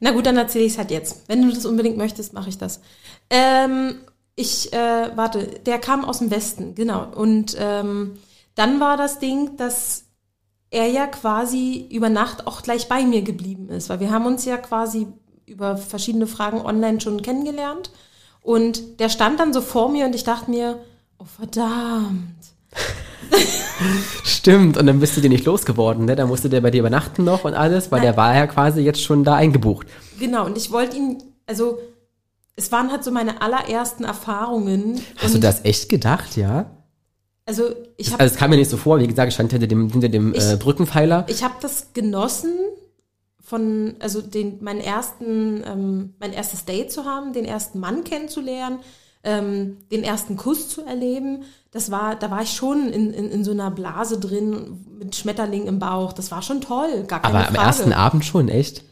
Na gut, dann erzähle ich es halt jetzt. Wenn du das unbedingt möchtest, mache ich das. Ähm, ich, äh, warte, der kam aus dem Westen, genau. Und ähm, dann war das Ding, dass er ja quasi über Nacht auch gleich bei mir geblieben ist, weil wir haben uns ja quasi über verschiedene Fragen online schon kennengelernt. Und der stand dann so vor mir und ich dachte mir, oh verdammt. Stimmt, und dann bist du dir nicht losgeworden, ne? Da musste der bei dir übernachten noch und alles, weil Nein. der war ja quasi jetzt schon da eingebucht. Genau, und ich wollte ihn, also es waren halt so meine allerersten Erfahrungen. Hast du das echt gedacht, ja? Also ich habe Also es kam mir nicht so vor, wie gesagt, ich stand hinter dem, hinter dem Ich- äh, Brückenpfeiler. ich hab das genossen, von, also den, meinen ersten, ähm, mein erstes Date zu haben, den ersten Mann kennenzulernen, ähm, den ersten Kuss zu erleben. Das war, da war ich schon in, in, in so einer Blase drin mit Schmetterling im Bauch. Das war schon toll, gar keine Aber am Frage. ersten Abend schon, echt?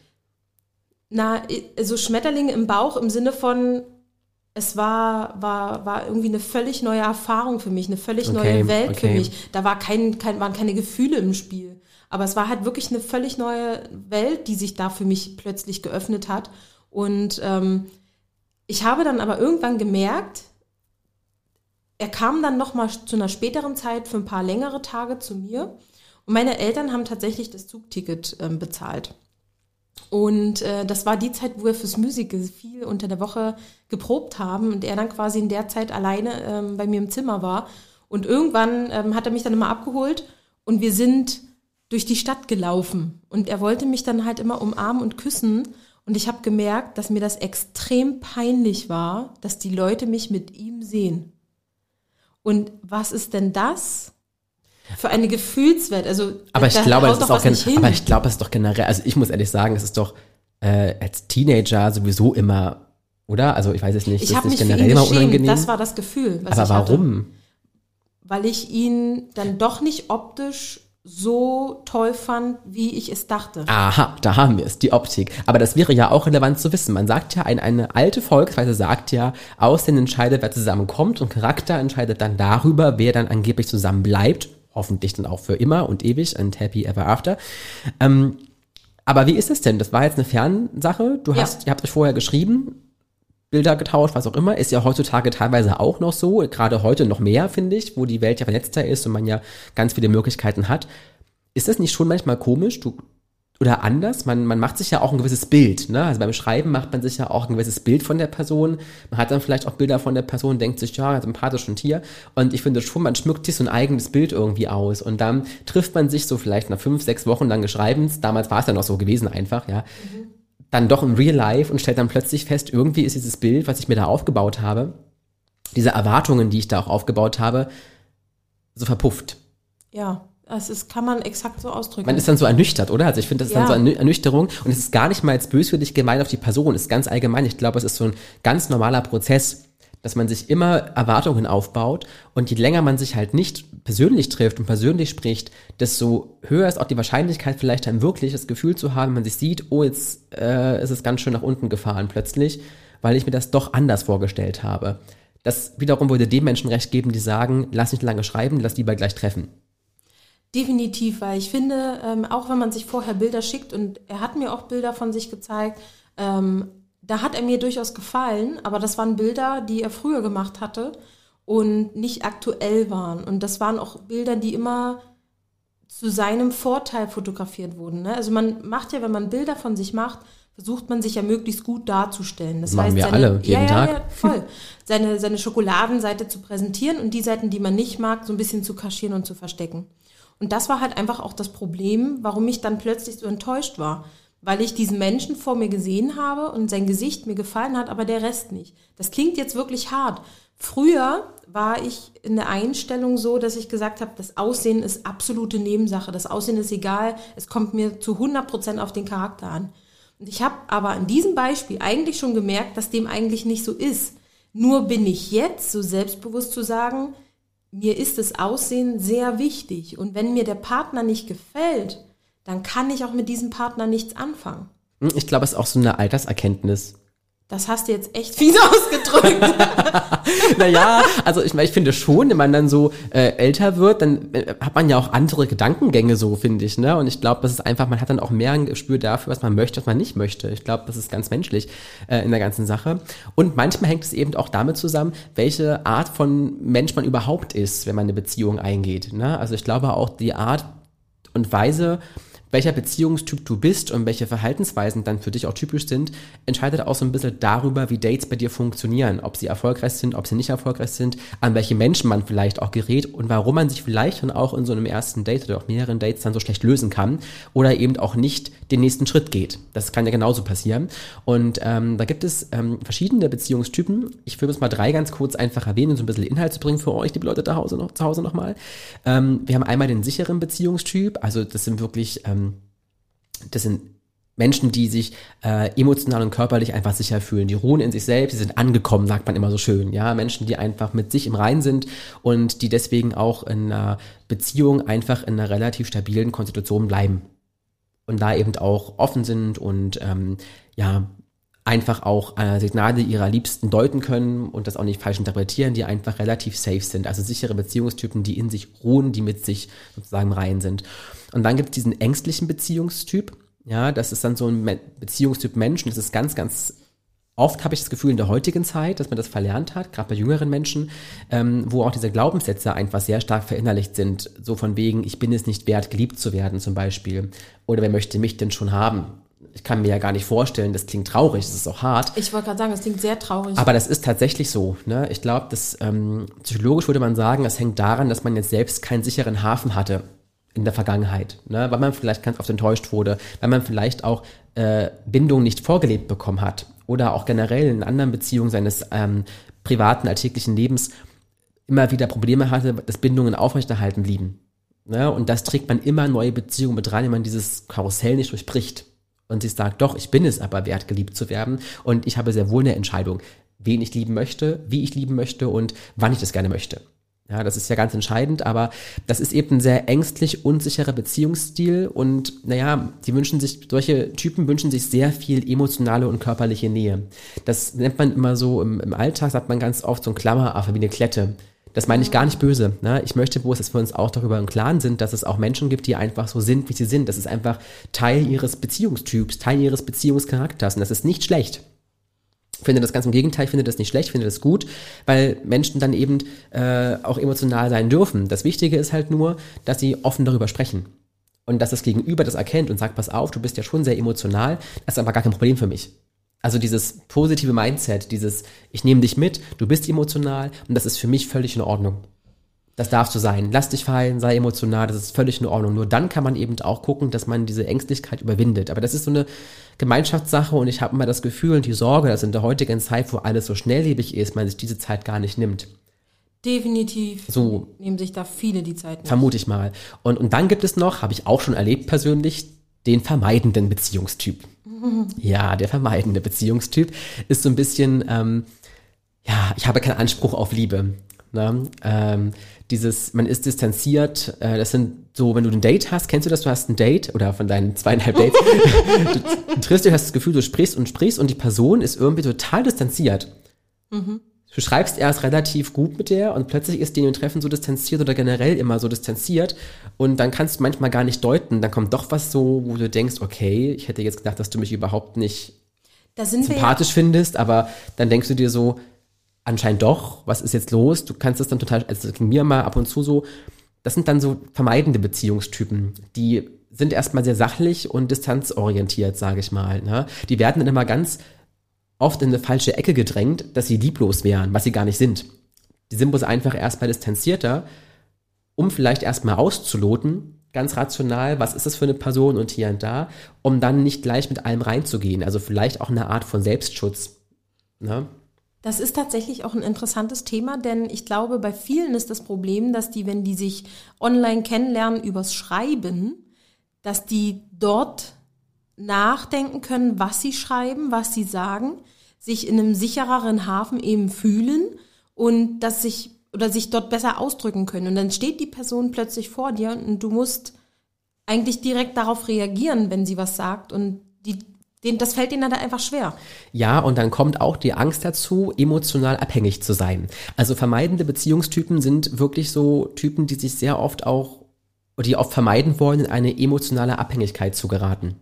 Na, also Schmetterlinge im Bauch im Sinne von, es war, war, war irgendwie eine völlig neue Erfahrung für mich, eine völlig Okay, neue Welt für okay. mich. Da war kein, kein, waren keine Gefühle im Spiel. Aber es war halt wirklich eine völlig neue Welt, die sich da für mich plötzlich geöffnet hat. Und ähm, ich habe dann aber irgendwann gemerkt, er kam dann noch mal zu einer späteren Zeit für ein paar längere Tage zu mir. Und meine Eltern haben tatsächlich das Zugticket ähm, bezahlt. Und äh, das war die Zeit, wo wir fürs Musical viel unter der Woche geprobt haben und er dann quasi in der Zeit alleine ähm, bei mir im Zimmer war. Und irgendwann ähm, hat er mich dann immer abgeholt und wir sind durch die Stadt gelaufen. Und er wollte mich dann halt immer umarmen und küssen. Und ich habe gemerkt, dass mir das extrem peinlich war, dass die Leute mich mit ihm sehen. Und was ist denn das für eine Gefühlswelt? Also, Aber ich glaube, doch ist auch gen- aber ich glaube, es ist doch generell, also ich muss ehrlich sagen, es ist doch äh, als Teenager sowieso immer, oder? Also ich weiß es nicht, Ich habe ist mich für generell ihn immer unangenehm. Das war das Gefühl, aber ich hatte. warum? Weil ich ihn dann doch nicht optisch so toll fand, wie ich es dachte. Aha, da haben wir es, die Optik. Aber das wäre ja auch relevant zu wissen. Man sagt ja, ein, eine alte Volksweise sagt ja, Aussehen entscheidet, wer zusammenkommt und Charakter entscheidet dann darüber, wer dann angeblich zusammen bleibt. Hoffentlich dann auch für immer und ewig and happy ever after. Ähm, aber wie ist es denn? Das war jetzt eine Fernsache. Du Ja. hast, ihr habt euch vorher geschrieben, Bilder getauscht, was auch immer. Ist ja heutzutage teilweise auch noch so. Gerade heute noch mehr, finde ich, wo die Welt ja vernetzter ist und man ja ganz viele Möglichkeiten hat. Ist das nicht schon manchmal komisch? Du, oder anders? Man, man macht sich ja auch ein gewisses Bild. Ne? Also beim Schreiben macht man sich ja auch ein gewisses Bild von der Person. Man hat dann vielleicht auch Bilder von der Person, denkt sich, ja, sympathisch und hier. Und ich finde schon, man schmückt sich so ein eigenes Bild irgendwie aus. Und dann trifft man sich so vielleicht nach fünf, sechs Wochen lang Schreibens. Damals war es ja noch so gewesen einfach, ja. Dann doch im Real Life und stellt dann plötzlich fest, irgendwie ist dieses Bild, was ich mir da aufgebaut habe, diese Erwartungen, die ich da auch aufgebaut habe, so verpufft. Ja, das ist, kann man exakt so ausdrücken. Man ist dann so ernüchtert, oder? Also ich finde, das ist Ja. dann so eine Ernüchterung und es ist gar nicht mal jetzt böswillig gemeint auf die Person, es ist ganz allgemein. Ich glaube, es ist so ein ganz normaler Prozess, dass man sich immer Erwartungen aufbaut und je länger man sich halt nicht persönlich trifft und persönlich spricht, desto höher ist auch die Wahrscheinlichkeit, vielleicht dann wirklich das Gefühl zu haben, wenn man sich sieht, oh, jetzt äh, ist es ganz schön nach unten gefahren plötzlich, weil ich mir das doch anders vorgestellt habe. Das wiederum würde den Menschen recht geben, die sagen, lass nicht lange schreiben, lass lieber gleich treffen. Definitiv, weil ich finde, ähm, auch wenn man sich vorher Bilder schickt und er hat mir auch Bilder von sich gezeigt, ähm, da hat er mir durchaus gefallen, aber das waren Bilder, die er früher gemacht hatte und nicht aktuell waren. Und das waren auch Bilder, die immer zu seinem Vorteil fotografiert wurden. Ne? Also man macht ja, wenn man Bilder von sich macht, versucht man sich ja möglichst gut darzustellen. Das Machen heißt, wir seine, alle, jeden ja, ja, Tag. Ja, voll. Seine, seine Schokoladenseite zu präsentieren und die Seiten, die man nicht mag, so ein bisschen zu kaschieren und zu verstecken. Und das war halt einfach auch das Problem, warum ich dann plötzlich so enttäuscht war. Weil ich diesen Menschen vor mir gesehen habe und sein Gesicht mir gefallen hat, aber der Rest nicht. Das klingt jetzt wirklich hart. Früher war ich in der Einstellung so, dass ich gesagt habe, das Aussehen ist absolute Nebensache. Das Aussehen ist egal. Es kommt mir zu 100 Prozent auf den Charakter an. Und ich habe aber an diesem Beispiel eigentlich schon gemerkt, dass dem eigentlich nicht so ist. Nur bin ich jetzt so selbstbewusst zu sagen, mir ist das Aussehen sehr wichtig. Und wenn mir der Partner nicht gefällt, dann kann ich auch mit diesem Partner nichts anfangen. Hm, Ich glaube, es ist auch so eine Alterserkenntnis. Das hast du jetzt echt fies ausgedrückt. naja, also ich, ich finde schon, wenn man dann so äh, älter wird, dann äh, hat man ja auch andere Gedankengänge so, finde ich. Ne? Und ich glaube, das ist einfach, man hat dann auch mehr ein Gespür dafür, was man möchte, was man nicht möchte. Ich glaube, das ist ganz menschlich äh, in der ganzen Sache. Und manchmal hängt es eben auch damit zusammen, welche Art von Mensch man überhaupt ist, wenn man eine Beziehung eingeht. Ne? Also ich glaube auch die Art und Weise, welcher Beziehungstyp du bist und welche Verhaltensweisen dann für dich auch typisch sind, entscheidet auch so ein bisschen darüber, wie Dates bei dir funktionieren, ob sie erfolgreich sind, ob sie nicht erfolgreich sind, an welche Menschen man vielleicht auch gerät und warum man sich vielleicht dann auch in so einem ersten Date oder auch mehreren Dates dann so schlecht lösen kann oder eben auch nicht den nächsten Schritt geht. Das kann ja genauso passieren. Und ähm, da gibt es ähm, verschiedene Beziehungstypen. Ich will es mal drei ganz kurz einfach erwähnen, um so ein bisschen Inhalt zu bringen für euch, liebe Leute zu Hause noch, zu Hause nochmal. Ähm, wir haben einmal den sicheren Beziehungstyp, also das sind wirklich ähm, das sind Menschen, die sich äh, emotional und körperlich einfach sicher fühlen. Die ruhen in sich selbst, die sind angekommen, sagt man immer so schön. Ja, Menschen, die einfach mit sich im Rein sind und die deswegen auch in einer Beziehung einfach in einer relativ stabilen Konstitution bleiben. Und da eben auch offen sind und ähm, ja, einfach auch äh, Signale ihrer Liebsten deuten können und das auch nicht falsch interpretieren, die einfach relativ safe sind. Also sichere Beziehungstypen, die in sich ruhen, die mit sich sozusagen rein sind. Und dann gibt es diesen ängstlichen Beziehungstyp. Ja, das ist dann so ein Beziehungstyp Mensch das ist ganz, ganz oft habe ich das Gefühl in der heutigen Zeit, dass man das verlernt hat, gerade bei jüngeren Menschen, ähm, wo auch diese Glaubenssätze einfach sehr stark verinnerlicht sind. So von wegen, ich bin es nicht wert, geliebt zu werden zum Beispiel. Oder wer möchte mich denn schon haben? Ich kann mir ja gar nicht vorstellen, das klingt traurig, das ist auch hart. Ich wollte gerade sagen, das klingt sehr traurig. Aber das ist tatsächlich so. Ne? Ich glaube, das ähm, psychologisch würde man sagen, das hängt daran, dass man jetzt selbst keinen sicheren Hafen hatte in der Vergangenheit, ne? weil man vielleicht ganz oft enttäuscht wurde, weil man vielleicht auch äh, Bindung nicht vorgelebt bekommen hat oder auch generell in anderen Beziehungen seines ähm, privaten, alltäglichen Lebens immer wieder Probleme hatte, dass Bindungen aufrechterhalten blieben. Ne? Und das trägt man immer neue Beziehungen mit rein, wenn man dieses Karussell nicht durchbricht. Und sie sagt, doch, ich bin es aber wert, geliebt zu werden. Und ich habe sehr wohl eine Entscheidung, wen ich lieben möchte, wie ich lieben möchte und wann ich das gerne möchte. Ja, das ist ja ganz entscheidend, aber das ist eben ein sehr ängstlich unsicherer Beziehungsstil und naja, die wünschen sich, solche Typen wünschen sich sehr viel emotionale und körperliche Nähe. Das nennt man immer so, im, im Alltag sagt man ganz oft so ein Klammeraffe wie eine Klette. Das meine ich gar nicht böse. Ne? Ich möchte bloß, dass wir uns auch darüber im Klaren sind, dass es auch Menschen gibt, die einfach so sind, wie sie sind. Das ist einfach Teil ihres Beziehungstyps, Teil ihres Beziehungscharakters und das ist nicht schlecht finde das ganz im Gegenteil, finde das nicht schlecht, finde das gut, weil Menschen dann eben äh, auch emotional sein dürfen. Das Wichtige ist halt nur, dass sie offen darüber sprechen. Und dass das Gegenüber das erkennt und sagt, pass auf, du bist ja schon sehr emotional, das ist aber gar kein Problem für mich. Also dieses positive Mindset, dieses, ich nehme dich mit, du bist emotional und das ist für mich völlig in Ordnung. Das darfst du sein. Lass dich fallen, sei emotional, das ist völlig in Ordnung. Nur dann kann man eben auch gucken, dass man diese Ängstlichkeit überwindet. Aber das ist so eine Gemeinschaftssache und ich habe immer das Gefühl und die Sorge, dass in der heutigen Zeit, wo alles so schnelllebig ist, man sich diese Zeit gar nicht nimmt. Definitiv. So. Nehmen sich da viele die Zeit nicht. Vermute ich mal. Und, und dann gibt es noch, habe ich auch schon erlebt persönlich, den vermeidenden Beziehungstyp. Ja, der vermeidende Beziehungstyp ist so ein bisschen, ähm, ja, ich habe keinen Anspruch auf Liebe. Ne? Ähm, dieses, man ist distanziert, äh, das sind so, wenn du ein Date hast, kennst du das, du hast ein Date oder von deinen zweieinhalb Dates, du, du triffst dich, hast das Gefühl, du sprichst und sprichst und die Person ist irgendwie total distanziert. Mhm. Du schreibst erst relativ gut mit der und plötzlich ist die in den Treffen so distanziert oder generell immer so distanziert und dann kannst du manchmal gar nicht deuten, dann kommt doch was so, wo du denkst, okay, ich hätte jetzt gedacht, dass du mich überhaupt nicht sympathisch ja findest, aber dann denkst du dir so, anscheinend doch, was ist jetzt los? Du kannst das dann total, also das ging mir mal ab und zu so, das sind dann so vermeidende Beziehungstypen, die sind erstmal sehr sachlich und distanzorientiert, sage ich mal. Ne? Die werden dann immer ganz oft in eine falsche Ecke gedrängt, dass sie lieblos wären, was sie gar nicht sind. Die sind bloß einfach erstmal distanzierter, um vielleicht erstmal auszuloten, ganz rational, was ist das für eine Person und hier und da, um dann nicht gleich mit allem reinzugehen. Also vielleicht auch eine Art von Selbstschutz. Ne? Das ist tatsächlich auch ein interessantes Thema, denn ich glaube, bei vielen ist das Problem, dass die, wenn die sich online kennenlernen übers Schreiben, dass die dort nachdenken können, was sie schreiben, was sie sagen, sich in einem sichereren Hafen eben fühlen und dass sich oder sich dort besser ausdrücken können. Und dann steht die Person plötzlich vor dir und du musst eigentlich direkt darauf reagieren, wenn sie was sagt. Und die den, das fällt ihnen dann einfach schwer. Ja, und dann kommt auch die Angst dazu, emotional abhängig zu sein. Also vermeidende Beziehungstypen sind wirklich so Typen, die sich sehr oft auch, die oft vermeiden wollen, in eine emotionale Abhängigkeit zu geraten.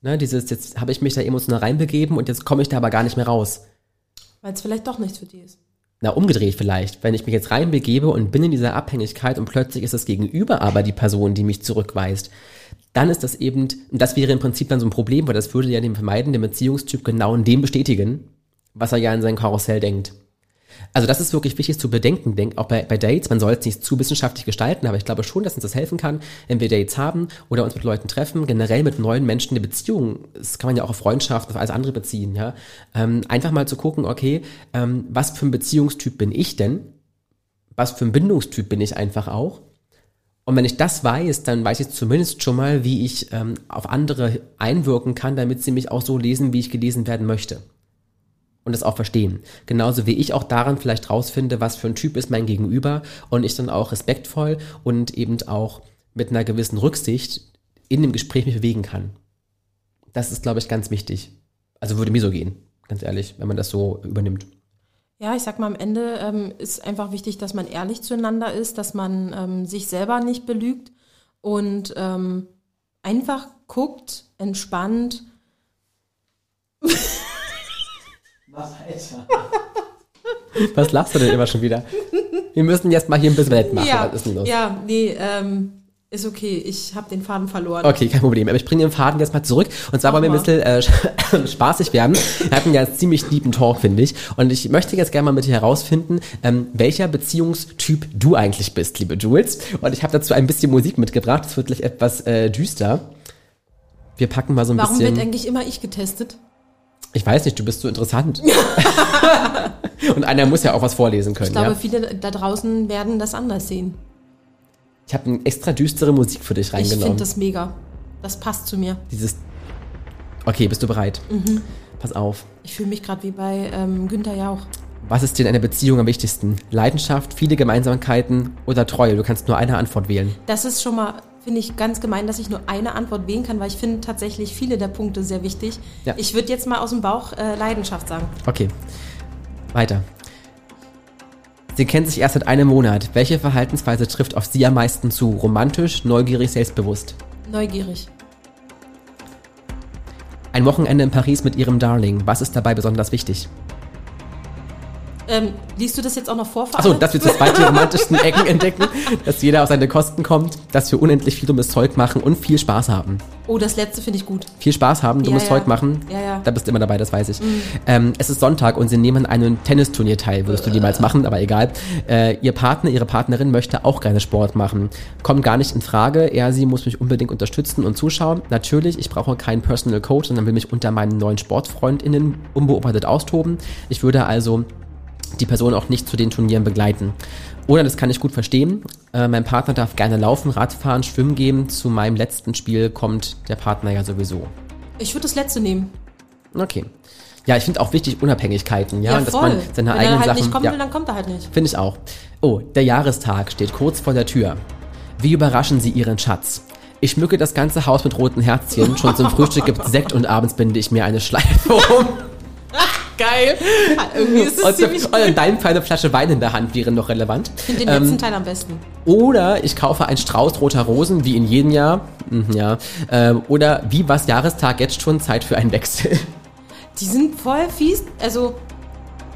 Ne, dieses, jetzt habe ich mich da emotional reinbegeben und jetzt komme ich da aber gar nicht mehr raus. Weil es vielleicht doch nichts für die ist. Na, umgedreht vielleicht. Wenn ich mich jetzt reinbegebe und bin in dieser Abhängigkeit und plötzlich ist das Gegenüber aber die Person, die mich zurückweist, dann ist das eben, und das wäre im Prinzip dann so ein Problem, weil das würde ja dem vermeidenden Beziehungstyp genau in dem bestätigen, was er ja in seinem Karussell denkt. Also das ist wirklich wichtig zu bedenken, denk, auch bei, bei Dates, man soll es nicht zu wissenschaftlich gestalten, aber ich glaube schon, dass uns das helfen kann, wenn wir Dates haben oder uns mit Leuten treffen, generell mit neuen Menschen eine Beziehung, das kann man ja auch auf Freundschaft, auf alles andere beziehen, ja, ähm, einfach mal zu gucken, okay, ähm, was für ein Beziehungstyp bin ich denn? Was für ein Bindungstyp bin ich einfach auch? Und wenn ich das weiß, dann weiß ich zumindest schon mal, wie ich ähm, auf andere einwirken kann, damit sie mich auch so lesen, wie ich gelesen werden möchte. Und das auch verstehen. Genauso wie ich auch daran vielleicht rausfinde, was für ein Typ ist mein Gegenüber und ich dann auch respektvoll und eben auch mit einer gewissen Rücksicht in dem Gespräch mich bewegen kann. Das ist, glaube ich, ganz wichtig. Also würde mir so gehen, ganz ehrlich, wenn man das so übernimmt. Ja, ich sag mal, am Ende ähm, ist einfach wichtig, dass man ehrlich zueinander ist, dass man ähm, sich selber nicht belügt und ähm, einfach guckt, entspannt. Was, Alter? Was lachst du denn immer schon wieder? Wir müssen jetzt mal hier ein bisschen Welt machen. Ja, Was ist denn los? ja nee, ähm, ist okay. Ich habe den Faden verloren. Okay, kein Problem. Aber ich bringe den Faden jetzt mal zurück. Und zwar wollen wir ein bisschen äh, spaßig werden. Wir hatten ja einen ziemlich lieben Talk, finde ich. Und ich möchte jetzt gerne mal mit dir herausfinden, ähm, welcher Beziehungstyp du eigentlich bist, liebe Jules. Und ich habe dazu ein bisschen Musik mitgebracht. Es wird gleich etwas äh, düster. Wir packen mal so ein Warum bisschen. wird eigentlich immer ich getestet? Ich weiß nicht, du bist so interessant. Und einer muss ja auch was vorlesen können. Ich glaube, ja? viele da draußen werden das anders sehen. Ich habe eine extra düstere Musik für dich Ich reingenommen. finde das mega. Das passt zu mir. Dieses. Okay, bist du bereit? Mhm. Pass auf. Ich fühle mich gerade wie bei ähm, Günther Jauch. Was ist dir in einer Beziehung am wichtigsten? Leidenschaft, viele Gemeinsamkeiten oder Treue? Du kannst nur eine Antwort wählen. Das ist schon mal, finde ich, ganz gemein, dass ich nur eine Antwort wählen kann, weil ich finde tatsächlich viele der Punkte sehr wichtig. Ja. Ich würde jetzt mal aus dem Bauch äh, Leidenschaft sagen. Okay. Weiter. Sie kennen sich erst seit einem Monat. Welche Verhaltensweise trifft auf Sie am meisten zu? Romantisch, neugierig, selbstbewusst? Neugierig. Ein Wochenende in Paris mit Ihrem Darling. Was ist dabei besonders wichtig? Ähm, liest du das jetzt auch noch vor? Achso, dass wir zu zweit die romantischsten Ecken entdecken, dass jeder auf seine Kosten kommt, dass wir unendlich viel dummes Zeug machen und viel Spaß haben. Oh, das letzte finde ich gut. Viel Spaß haben, dummes ja. Zeug machen, Ja, ja. da bist du immer dabei, das weiß ich. Ähm, es ist Sonntag und sie nehmen an einem Tennisturnier teil, würdest du niemals machen, aber egal. Äh, ihr Partner, ihre Partnerin möchte auch gerne Sport machen. Kommt gar nicht in Frage, er, sie muss mich unbedingt unterstützen und zuschauen. Natürlich, ich brauche keinen Personal Coach, sondern will mich unter meinen neuen SportfreundInnen unbeobachtet austoben. Ich würde also die Person auch nicht zu den Turnieren begleiten. Oder, das kann ich gut verstehen, äh, mein Partner darf gerne laufen, Radfahren, schwimmen gehen. Zu meinem letzten Spiel kommt der Partner ja sowieso. Ich würde das letzte nehmen. Okay. Ja, ich finde auch wichtig Unabhängigkeiten, ja, Ja, dass man seine Wenn er eigenen halt Sachen. nicht kommen ja, will, dann kommt er halt nicht. finde ich auch. Oh, der Jahrestag steht kurz vor der Tür. Wie überraschen Sie Ihren Schatz? Ich schmücke das ganze Haus mit roten Herzchen. Schon zum Frühstück gibt's Sekt und abends binde ich mir eine Schleife um. Geil. Irgendwie ist es Und, ziemlich und in deinem Fall eine Flasche Wein in der Hand wäre noch relevant. Ich finde den Ähm, letzten Teil am besten. Oder ich kaufe einen Strauß roter Rosen, wie in jedem Jahr. Mhm, ja. Ähm, oder wie was Jahrestag jetzt schon Zeit für einen Wechsel. Die sind voll fies. Also,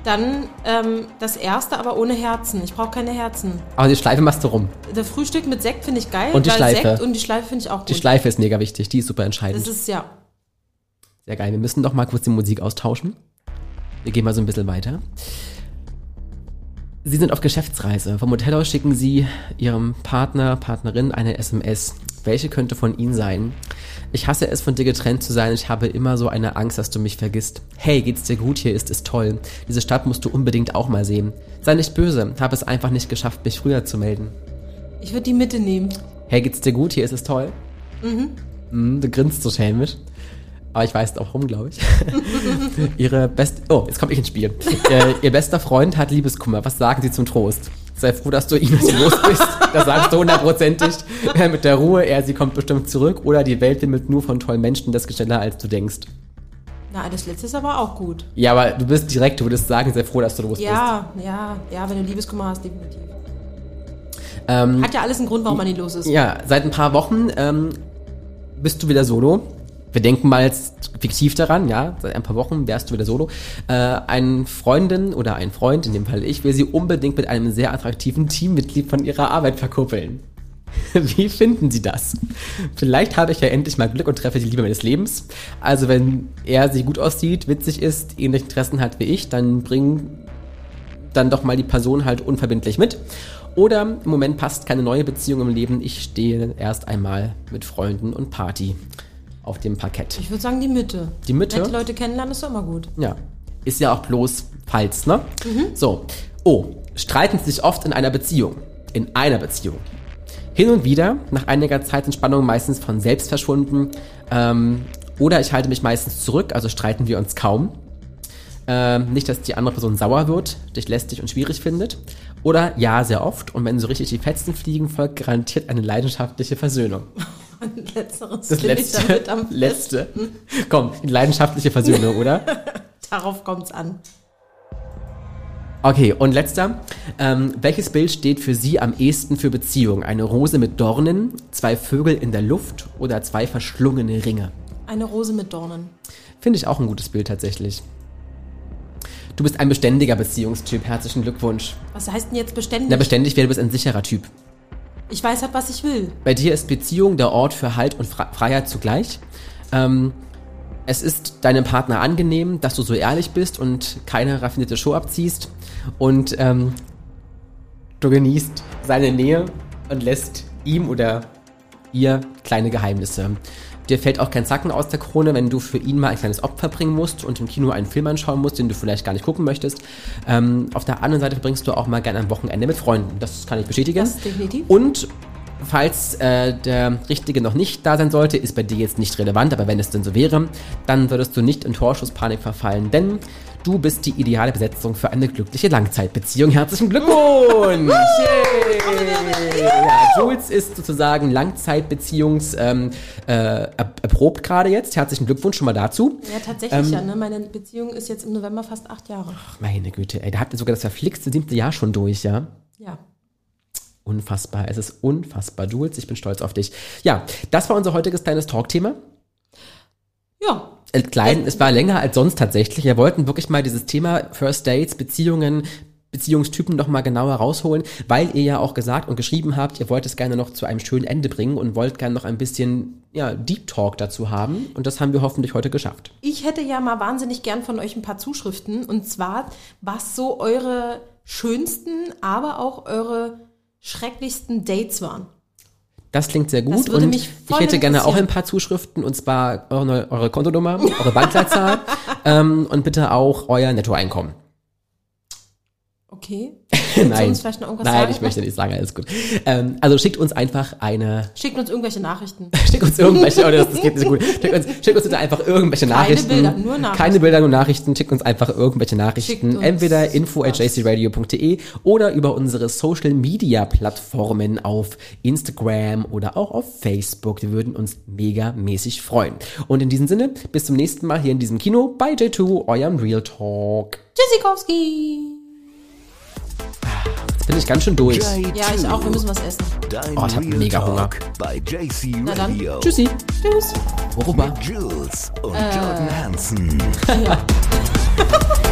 dann ähm, das erste, aber ohne Herzen. Ich brauche keine Herzen. Aber die Schleife machst du rum. Das Frühstück mit Sekt finde ich geil. Und die Schleife. Sekt und die Schleife finde ich auch gut. Die Schleife ist mega wichtig, die ist super entscheidend. Das ist ja. Sehr geil. Wir müssen doch mal kurz die Musik austauschen. Wir gehen mal so ein bisschen weiter. Sie sind auf Geschäftsreise. Vom Hotel aus schicken Sie Ihrem Partner, Partnerin eine SMS. Welche könnte von Ihnen sein? Ich hasse es, von dir getrennt zu sein. Ich habe immer so eine Angst, dass du mich vergisst. Hey, geht's dir gut? Hier ist es toll. Diese Stadt musst du unbedingt auch mal sehen. Sei nicht böse. Habe es einfach nicht geschafft, mich früher zu melden. Ich würde die Mitte nehmen. Hey, geht's dir gut? Hier ist es toll. Mhm. du grinst so schelmisch. Aber ich weiß auch warum, glaube ich. Ihre best Oh, jetzt komme ich ins Spiel. äh, ihr bester Freund hat Liebeskummer. Was sagen Sie zum Trost? Sei froh, dass du Ines los bist. Das sagst du hundertprozentig. Äh, Mit der Ruhe, er, sie kommt bestimmt zurück. Oder die Welt wimmelt nur von tollen Menschen, das geht schneller, als du denkst. Na, das letzte ist aber auch gut. Ja, aber du bist direkt, du würdest sagen, sei froh, dass du los bist. Ja, ja, ja, wenn du Liebeskummer hast, definitiv. Ähm, Hat ja alles einen Grund, warum man nicht los ist. Ja, seit ein paar Wochen ähm, bist du wieder solo. Wir denken mal jetzt fiktiv daran, ja, seit ein paar Wochen wärst du wieder solo. Äh, eine Freundin oder ein Freund, in dem Fall ich, will sie unbedingt mit einem sehr attraktiven Teammitglied von ihrer Arbeit verkuppeln. Wie finden Sie das? Vielleicht habe ich ja endlich mal Glück und treffe die Liebe meines Lebens. Also wenn er sie gut aussieht, witzig ist, ähnliche Interessen hat wie ich, dann bring dann doch mal die Person halt unverbindlich mit. Oder im Moment passt keine neue Beziehung im Leben. Ich stehe erst einmal mit Freunden und Party auf dem Parkett. Ich würde sagen, die Mitte. Die Mitte? Nette Leute kennenlernen ist doch immer gut. Ja. Ist ja auch bloß falls, ne? So. Oh, streiten Sie sich oft in einer Beziehung. In einer Beziehung. Hin und wieder, nach einiger Zeit sind Spannungen meistens von selbst verschwunden. Ähm, oder ich halte mich meistens zurück, also streiten wir uns kaum. Ähm, nicht, dass die andere Person sauer wird, dich lästig und schwierig findet. Oder ja, sehr oft. Und wenn so richtig die Fetzen fliegen, folgt garantiert eine leidenschaftliche Versöhnung. Letzteres Das letzte. letzte. Komm, leidenschaftliche Versöhnung, oder? Darauf kommt's an. Okay, und letzter. Ähm, welches Bild steht für Sie am ehesten für Beziehung? Eine Rose mit Dornen, zwei Vögel in der Luft oder zwei verschlungene Ringe? Eine Rose mit Dornen. Finde ich auch ein gutes Bild tatsächlich. Du bist ein beständiger Beziehungstyp. Herzlichen Glückwunsch. Was heißt denn jetzt beständig? Na, beständig wäre, du bist ein sicherer Typ. Ich weiß halt, was ich will. Bei dir ist Beziehung der Ort für Halt und Fre Freiheit zugleich. Ähm, es ist deinem Partner angenehm, dass du so ehrlich bist und keine raffinierte Show abziehst. Und ähm, du genießt seine Nähe und lässt ihm oder ihr kleine Geheimnisse. Dir fällt auch kein Zacken aus der Krone, wenn du für ihn mal ein kleines Opfer bringen musst und im Kino einen Film anschauen musst, den du vielleicht gar nicht gucken möchtest. Ähm, auf der anderen Seite verbringst du auch mal gerne am Wochenende mit Freunden. Das kann ich bestätigen. Das definitiv. Und falls äh, der Richtige noch nicht da sein sollte, ist bei dir jetzt nicht relevant, aber wenn es denn so wäre, dann würdest du nicht in Torschusspanik verfallen, denn du bist die ideale Besetzung für eine glückliche Langzeitbeziehung. Herzlichen Glückwunsch! Ja, Jules ist sozusagen Langzeitbeziehungs ähm, äh, er- erprobt gerade jetzt. Herzlichen Glückwunsch schon mal dazu. Ja, tatsächlich Ähm, ja. Ne? Meine Beziehung ist jetzt im November fast acht Jahre. Ach, meine Güte, ey, da habt ihr sogar das verflixte siebte Jahr schon durch, ja? Ja. Unfassbar, es ist unfassbar. Jules, ich bin stolz auf dich. Ja, das war unser heutiges kleines Talkthema. Ja. Äh, Klein, es war länger als sonst tatsächlich. Wir wollten wirklich mal dieses Thema First Dates, Beziehungen, Beziehungstypen noch mal genauer rausholen, weil ihr ja auch gesagt und geschrieben habt, ihr wollt es gerne noch zu einem schönen Ende bringen und wollt gerne noch ein bisschen ja, Deep Talk dazu haben. Und das haben wir hoffentlich heute geschafft. Ich hätte ja mal wahnsinnig gern von euch ein paar Zuschriften. Und zwar, was so eure schönsten, aber auch eure schrecklichsten Dates waren. Das klingt sehr gut. und ich hätte gerne auch ein paar Zuschriften und zwar eure, eure Kontonummer, eure Bankleitzahl ähm, und bitte auch euer Nettoeinkommen. Okay. Nein, nein, ich möchte nicht sagen, alles gut. Ähm, also schickt uns einfach eine Schickt uns irgendwelche Nachrichten. Schickt uns irgendwelche, oh, das, das geht nicht so gut. Schickt uns, schickt uns bitte einfach irgendwelche Keine Nachrichten. Bilder, nur Nachrichten. Keine Bilder, nur Nachrichten. Schickt uns einfach irgendwelche Nachrichten. Entweder info at jcradio.de oder über unsere Social Media Plattformen auf Instagram oder auch auf Facebook. Wir würden uns mega mäßig freuen. Und in diesem Sinne, bis zum nächsten Mal hier in diesem Kino bei J2, eurem Real Talk. Tschüssikowski! Jetzt bin ich ganz schön durch. J2, Ja, ich auch. Wir müssen was essen. Dein Oh, ich hab mega Talk Hunger. Bei JC Na dann. Tschüssi. Tschüss. Worüber? Jules und Äh. Jordan Hansen. Ja.